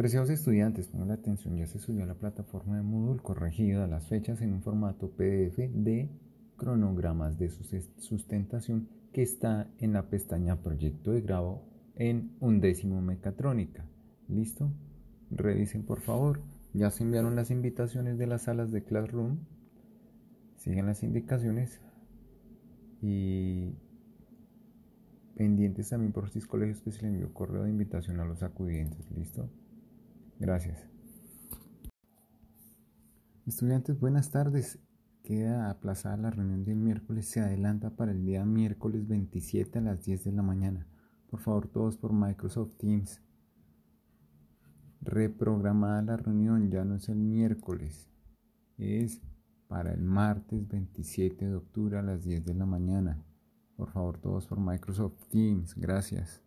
Apreciados estudiantes, pongan la atención, ya se subió a la plataforma de Moodle corregido las fechas en un formato PDF de cronogramas de sustentación que está en la pestaña Proyecto de grado en undécimo mecatrónica. ¿Listo? Revisen por favor. Ya se enviaron las invitaciones de las salas de Classroom. Sigan las indicaciones y pendientes también por sus colegios que se le envió correo de invitación a los acudientes. ¿Listo? Gracias. Estudiantes, buenas tardes. Queda aplazada la reunión del miércoles, se adelanta para el día miércoles 27 a las 10 de la mañana. Por favor, todos por Microsoft Teams. Reprogramada la reunión, ya no es el miércoles, es para el martes 27 de octubre a las 10 de la mañana. Por favor, todos por Microsoft Teams. Gracias.